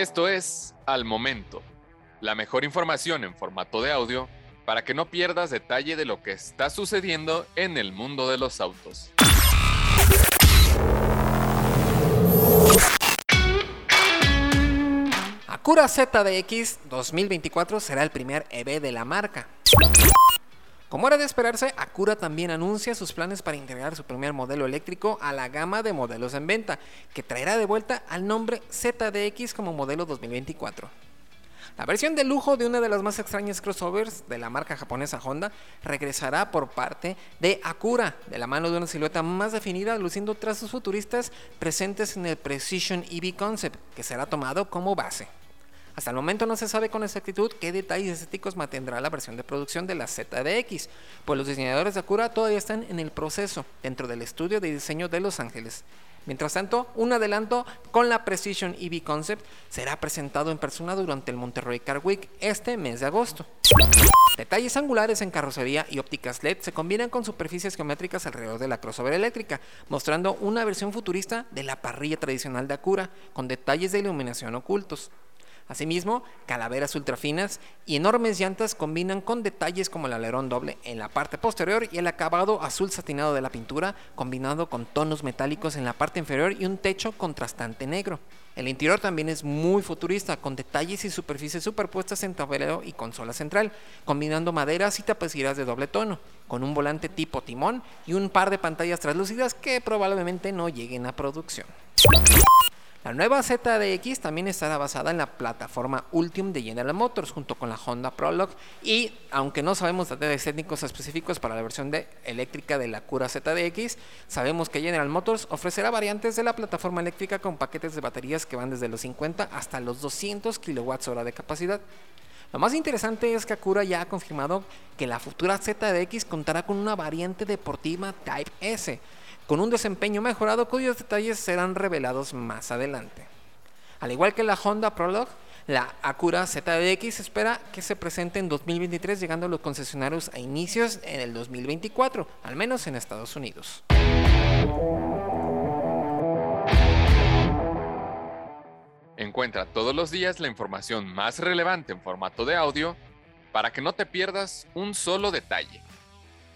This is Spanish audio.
Esto es Al Momento, la mejor información en formato de audio para que no pierdas detalle de lo que está sucediendo en el mundo de los autos. Acura ZDX 2024 será el primer EV de la marca. Como era de esperarse, Acura también anuncia sus planes para integrar su primer modelo eléctrico a la gama de modelos en venta, que traerá de vuelta al nombre ZDX como modelo 2024. La versión de lujo de una de las más extrañas crossovers de la marca japonesa Honda regresará por parte de Acura, de la mano de una silueta más definida, luciendo trazos futuristas presentes en el Precision EV Concept, que será tomado como base. Hasta el momento no se sabe con exactitud qué detalles estéticos mantendrá la versión de producción de la ZDX, pues los diseñadores de Acura todavía están en el proceso dentro del estudio de diseño de Los Ángeles. Mientras tanto, un adelanto con la Precision EV Concept será presentado en persona durante el Monterrey Car Week este mes de agosto. Detalles angulares en carrocería y ópticas LED se combinan con superficies geométricas alrededor de la crossover eléctrica, mostrando una versión futurista de la parrilla tradicional de Acura, con detalles de iluminación ocultos. Asimismo, calaveras ultrafinas y enormes llantas combinan con detalles como el alerón doble en la parte posterior y el acabado azul satinado de la pintura, combinado con tonos metálicos en la parte inferior y un techo contrastante negro. El interior también es muy futurista, con detalles y superficies superpuestas en tablero y consola central, combinando maderas y tapicerías de doble tono, con un volante tipo timón y un par de pantallas translúcidas que probablemente no lleguen a producción. La nueva ZDX también estará basada en la plataforma Ultium de General Motors junto con la Honda Prologue y aunque no sabemos detalles técnicos específicos para la versión de eléctrica de la Cura ZDX, sabemos que General Motors ofrecerá variantes de la plataforma eléctrica con paquetes de baterías que van desde los 50 hasta los 200 kWh de capacidad. Lo más interesante es que Acura ya ha confirmado que la futura ZDX contará con una variante deportiva Type S con un desempeño mejorado cuyos detalles serán revelados más adelante. Al igual que la Honda Prologue, la Acura ZDX espera que se presente en 2023 llegando a los concesionarios a inicios en el 2024, al menos en Estados Unidos. Encuentra todos los días la información más relevante en formato de audio para que no te pierdas un solo detalle.